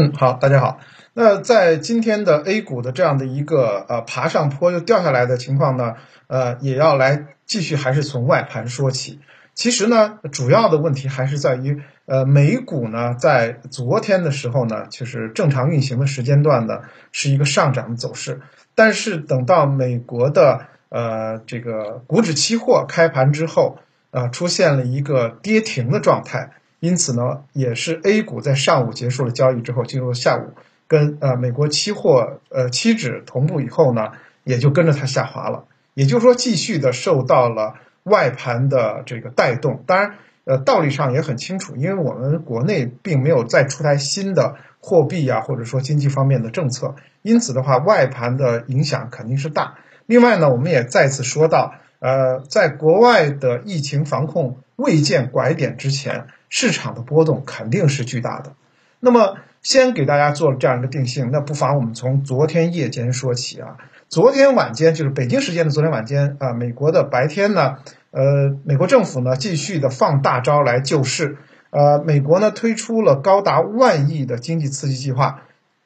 嗯，好，大家好。那在今天的 A 股的这样的一个呃爬上坡又掉下来的情况呢，呃，也要来继续还是从外盘说起。其实呢，主要的问题还是在于，呃，美股呢在昨天的时候呢，就是正常运行的时间段呢是一个上涨的走势，但是等到美国的呃这个股指期货开盘之后，呃，出现了一个跌停的状态。因此呢，也是 A 股在上午结束了交易之后，进入下午跟呃美国期货呃期指同步以后呢，也就跟着它下滑了。也就是说，继续的受到了外盘的这个带动。当然，呃，道理上也很清楚，因为我们国内并没有再出台新的货币啊，或者说经济方面的政策，因此的话，外盘的影响肯定是大。另外呢，我们也再次说到，呃，在国外的疫情防控未见拐点之前。市场的波动肯定是巨大的。那么，先给大家做了这样一个定性，那不妨我们从昨天夜间说起啊。昨天晚间，就是北京时间的昨天晚间啊，美国的白天呢，呃，美国政府呢继续的放大招来救市。呃，美国呢推出了高达万亿的经济刺激计划，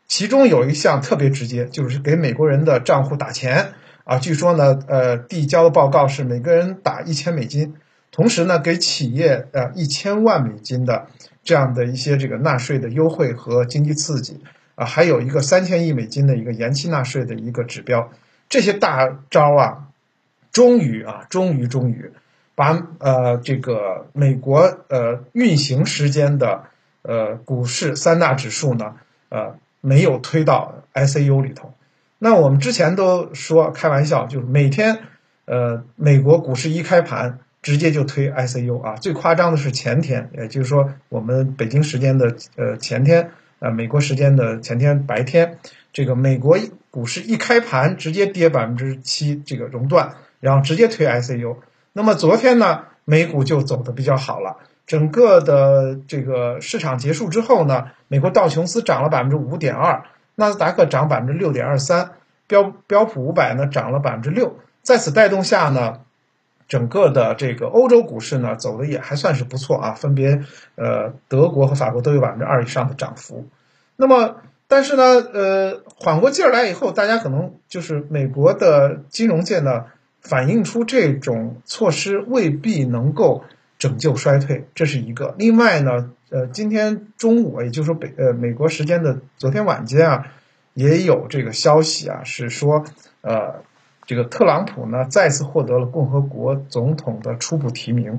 其中有一项特别直接，就是给美国人的账户打钱啊。据说呢，呃，递交的报告是每个人打一千美金。同时呢，给企业呃一千万美金的这样的一些这个纳税的优惠和经济刺激啊，还有一个三千亿美金的一个延期纳税的一个指标，这些大招啊，终于啊，终于终于把呃这个美国呃运行时间的呃股市三大指数呢呃没有推到 I C U 里头。那我们之前都说开玩笑，就是每天呃美国股市一开盘。直接就推 ICU 啊！最夸张的是前天，也就是说我们北京时间的呃前天，呃美国时间的前天白天，这个美国股市一开盘直接跌百分之七，这个熔断，然后直接推 ICU。那么昨天呢，美股就走的比较好了，整个的这个市场结束之后呢，美国道琼斯涨了百分之五点二，纳斯达克涨百分之六点二三，标标普五百呢涨了百分之六，在此带动下呢。整个的这个欧洲股市呢，走的也还算是不错啊，分别呃德国和法国都有百分之二以上的涨幅。那么，但是呢，呃，缓过劲儿来以后，大家可能就是美国的金融界呢，反映出这种措施未必能够拯救衰退，这是一个。另外呢，呃，今天中午，也就是说北呃美国时间的昨天晚间啊，也有这个消息啊，是说呃。这个特朗普呢，再次获得了共和国总统的初步提名，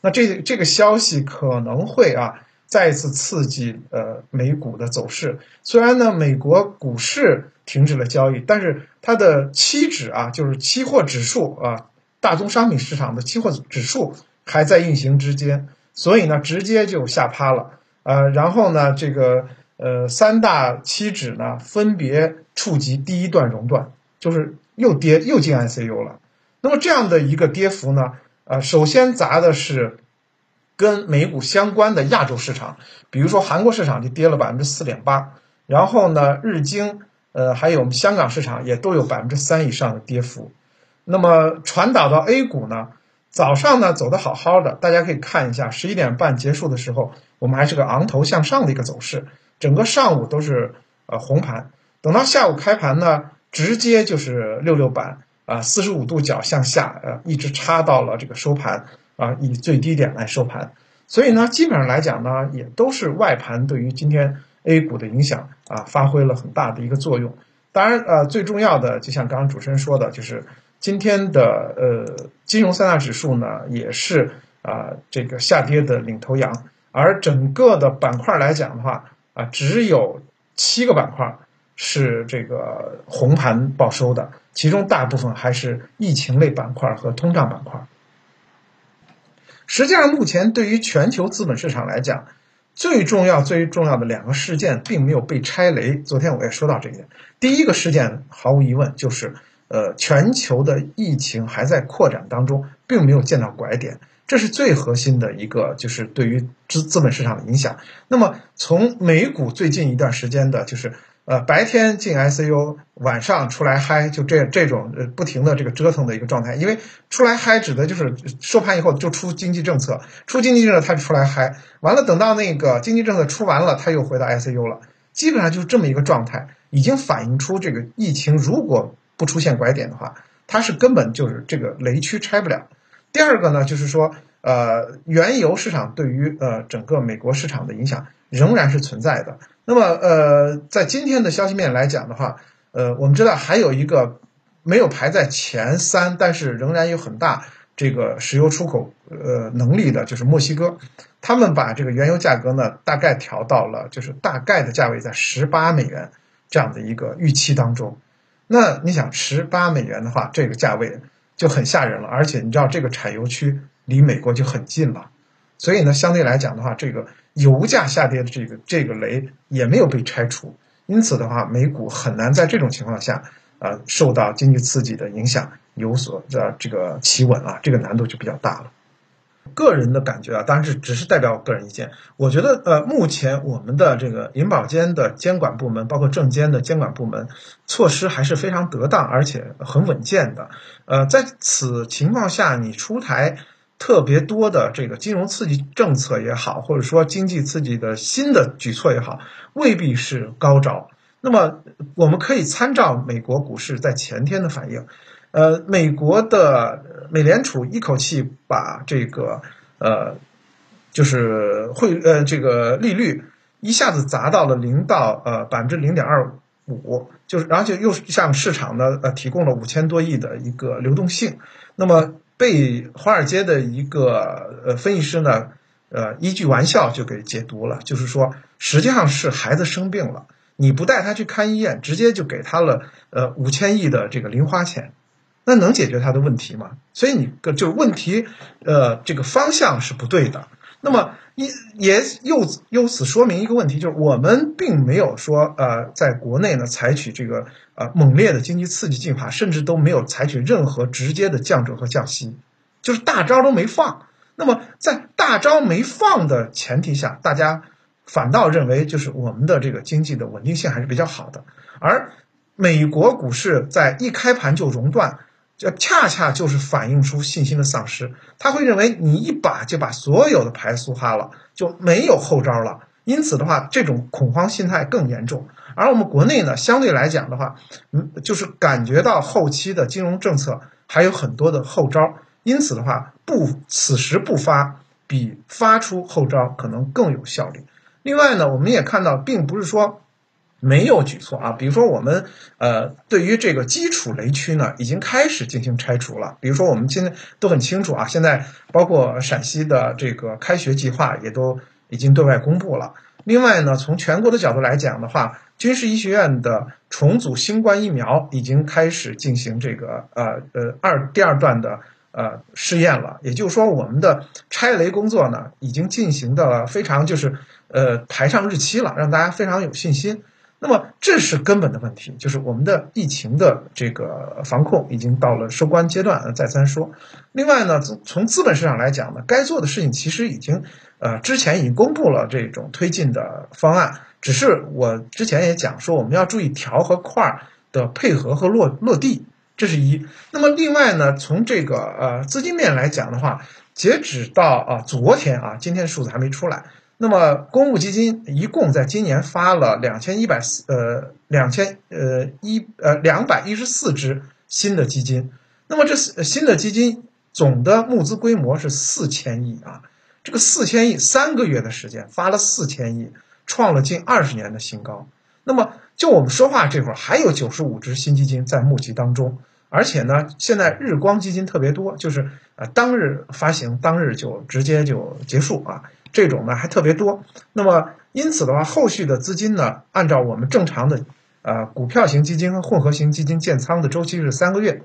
那这这个消息可能会啊，再次刺激呃美股的走势。虽然呢，美国股市停止了交易，但是它的期指啊，就是期货指数啊，大宗商品市场的期货指数还在运行之间，所以呢，直接就下趴了。呃，然后呢，这个呃三大期指呢，分别触及第一段熔断，就是。又跌又进 ICU 了，那么这样的一个跌幅呢？呃，首先砸的是跟美股相关的亚洲市场，比如说韩国市场就跌了百分之四点八，然后呢，日经呃还有我们香港市场也都有百分之三以上的跌幅。那么传导到 A 股呢，早上呢走的好好的，大家可以看一下，十一点半结束的时候，我们还是个昂头向上的一个走势，整个上午都是呃红盘，等到下午开盘呢。直接就是六六板啊，四十五度角向下，呃，一直插到了这个收盘啊，以最低点来收盘。所以呢，基本上来讲呢，也都是外盘对于今天 A 股的影响啊，发挥了很大的一个作用。当然，呃，最重要的，就像刚刚主持人说的，就是今天的呃金融三大指数呢，也是啊这个下跌的领头羊。而整个的板块来讲的话啊，只有七个板块。是这个红盘报收的，其中大部分还是疫情类板块和通胀板块。实际上，目前对于全球资本市场来讲，最重要、最重要的两个事件并没有被拆雷。昨天我也说到这一点。第一个事件，毫无疑问就是，呃，全球的疫情还在扩展当中，并没有见到拐点，这是最核心的一个，就是对于资资本市场的影响。那么，从美股最近一段时间的，就是。呃，白天进 ICU，晚上出来嗨，就这这种呃不停的这个折腾的一个状态。因为出来嗨指的就是收盘以后就出经济政策，出经济政策他就出来嗨，完了等到那个经济政策出完了，他又回到 ICU 了。基本上就是这么一个状态，已经反映出这个疫情如果不出现拐点的话，它是根本就是这个雷区拆不了。第二个呢，就是说，呃，原油市场对于呃整个美国市场的影响仍然是存在的。那么，呃，在今天的消息面来讲的话，呃，我们知道还有一个没有排在前三，但是仍然有很大这个石油出口呃能力的，就是墨西哥，他们把这个原油价格呢大概调到了就是大概的价位在十八美元这样的一个预期当中。那你想十八美元的话，这个价位就很吓人了，而且你知道这个产油区离美国就很近了，所以呢，相对来讲的话，这个。油价下跌的这个这个雷也没有被拆除，因此的话，美股很难在这种情况下，呃，受到经济刺激的影响有所的这个企稳啊，这个难度就比较大了。个人的感觉啊，当然是只是代表我个人意见。我觉得呃，目前我们的这个银保监的监管部门，包括证监的监管部门，措施还是非常得当，而且很稳健的。呃，在此情况下，你出台。特别多的这个金融刺激政策也好，或者说经济刺激的新的举措也好，未必是高招。那么我们可以参照美国股市在前天的反应，呃，美国的美联储一口气把这个呃，就是汇呃这个利率一下子砸到了零到呃百分之零点二五，就是而且又向市场呢呃提供了五千多亿的一个流动性，那么。被华尔街的一个呃分析师呢，呃一句玩笑就给解读了，就是说实际上是孩子生病了，你不带他去看医院，直接就给他了呃五千亿的这个零花钱，那能解决他的问题吗？所以你个就问题呃这个方向是不对的。那么也也由由此说明一个问题，就是我们并没有说呃在国内呢采取这个呃猛烈的经济刺激计划，甚至都没有采取任何直接的降准和降息，就是大招都没放。那么在大招没放的前提下，大家反倒认为就是我们的这个经济的稳定性还是比较好的，而美国股市在一开盘就熔断。这恰恰就是反映出信心的丧失，他会认为你一把就把所有的牌输哈了，就没有后招了。因此的话，这种恐慌心态更严重。而我们国内呢，相对来讲的话，嗯，就是感觉到后期的金融政策还有很多的后招。因此的话，不此时不发，比发出后招可能更有效率。另外呢，我们也看到，并不是说。没有举措啊，比如说我们呃，对于这个基础雷区呢，已经开始进行拆除了。比如说我们今天都很清楚啊，现在包括陕西的这个开学计划也都已经对外公布了。另外呢，从全国的角度来讲的话，军事医学院的重组新冠疫苗已经开始进行这个呃呃二第二段的呃试验了。也就是说，我们的拆雷工作呢，已经进行的非常就是呃排上日期了，让大家非常有信心。那么这是根本的问题，就是我们的疫情的这个防控已经到了收官阶段，再三说。另外呢，从从资本市场来讲呢，该做的事情其实已经，呃，之前已经公布了这种推进的方案，只是我之前也讲说，我们要注意条和块的配合和落落地，这是一。那么另外呢，从这个呃资金面来讲的话，截止到啊昨天啊，今天数字还没出来。那么，公募基金一共在今年发了两千一百四呃两千呃一呃两百一十四只新的基金。那么这新的基金总的募资规模是四千亿啊，这个四千亿三个月的时间发了四千亿，创了近二十年的新高。那么就我们说话这会儿，还有九十五只新基金在募集当中，而且呢，现在日光基金特别多，就是呃当日发行当日就直接就结束啊。这种呢还特别多，那么因此的话，后续的资金呢，按照我们正常的呃股票型基金和混合型基金建仓的周期是三个月，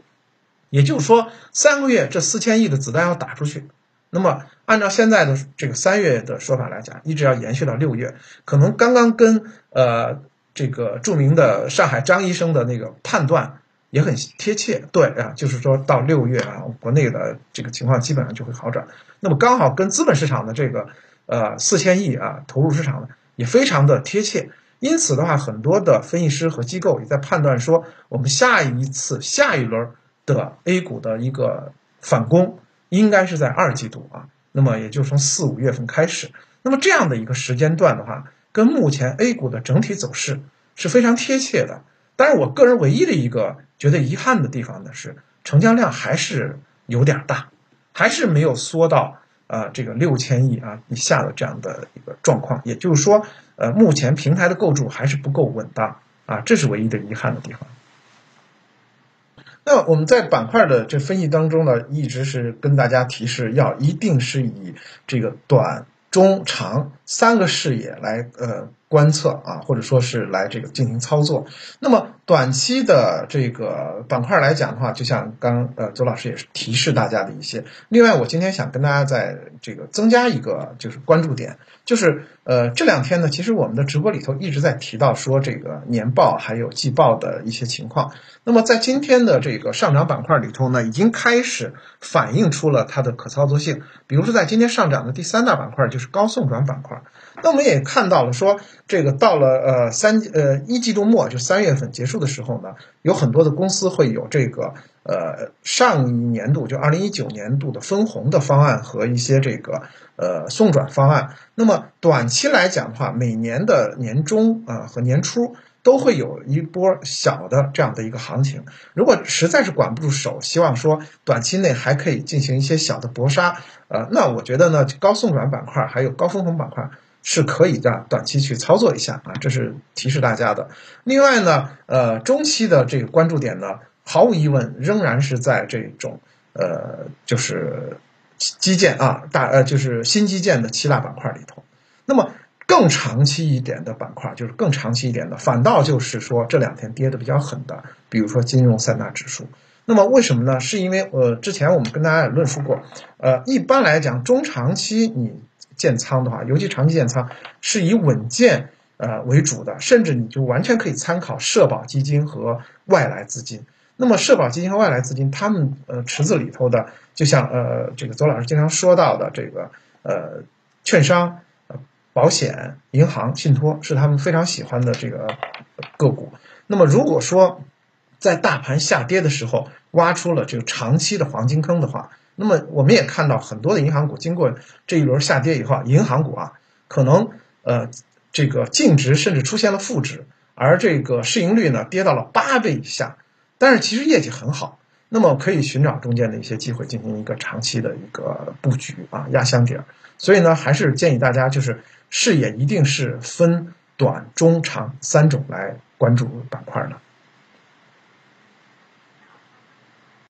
也就是说三个月这四千亿的子弹要打出去，那么按照现在的这个三月的说法来讲，一直要延续到六月，可能刚刚跟呃这个著名的上海张医生的那个判断也很贴切，对啊，就是说到六月啊，国内的这个情况基本上就会好转，那么刚好跟资本市场的这个。呃，四千亿啊，投入市场的也非常的贴切。因此的话，很多的分析师和机构也在判断说，我们下一次、下一轮的 A 股的一个反攻，应该是在二季度啊。那么也就从四五月份开始。那么这样的一个时间段的话，跟目前 A 股的整体走势是非常贴切的。但是我个人唯一的一个觉得遗憾的地方呢是，成交量还是有点大，还是没有缩到呃这个六千亿啊以下的这样的一个状况。也就是说，呃，目前平台的构筑还是不够稳当啊，这是唯一的遗憾的地方。那我们在板块的这分析当中呢，一直是跟大家提示，要一定是以这个短、中、长三个视野来呃。观测啊，或者说是来这个进行操作。那么短期的这个板块来讲的话，就像刚呃周老师也是提示大家的一些。另外，我今天想跟大家在这个增加一个就是关注点，就是呃这两天呢，其实我们的直播里头一直在提到说这个年报还有季报的一些情况。那么在今天的这个上涨板块里头呢，已经开始反映出了它的可操作性。比如说在今天上涨的第三大板块就是高送转板块。那我们也看到了，说这个到了呃三呃一季度末，就三月份结束的时候呢，有很多的公司会有这个呃上一年度就二零一九年度的分红的方案和一些这个呃送转方案。那么短期来讲的话，每年的年终啊和年初都会有一波小的这样的一个行情。如果实在是管不住手，希望说短期内还可以进行一些小的搏杀，呃，那我觉得呢，高送转板块还有高分红板块。是可以的，短期去操作一下啊，这是提示大家的。另外呢，呃，中期的这个关注点呢，毫无疑问仍然是在这种呃，就是基建啊，大呃，就是新基建的七大板块里头。那么更长期一点的板块，就是更长期一点的，反倒就是说这两天跌的比较狠的，比如说金融三大指数。那么为什么呢？是因为呃，之前我们跟大家也论述过，呃，一般来讲，中长期你。建仓的话，尤其长期建仓是以稳健呃为主的，甚至你就完全可以参考社保基金和外来资金。那么社保基金和外来资金，他们呃池子里头的，就像呃这个邹老师经常说到的这个呃券商、保险、银行、信托是他们非常喜欢的这个个股。那么如果说在大盘下跌的时候挖出了这个长期的黄金坑的话，那么我们也看到很多的银行股经过这一轮下跌以后啊，银行股啊可能呃这个净值甚至出现了负值，而这个市盈率呢跌到了八倍以下，但是其实业绩很好，那么可以寻找中间的一些机会进行一个长期的一个布局啊压箱底儿。所以呢，还是建议大家就是视野一定是分短、中、长三种来关注板块的。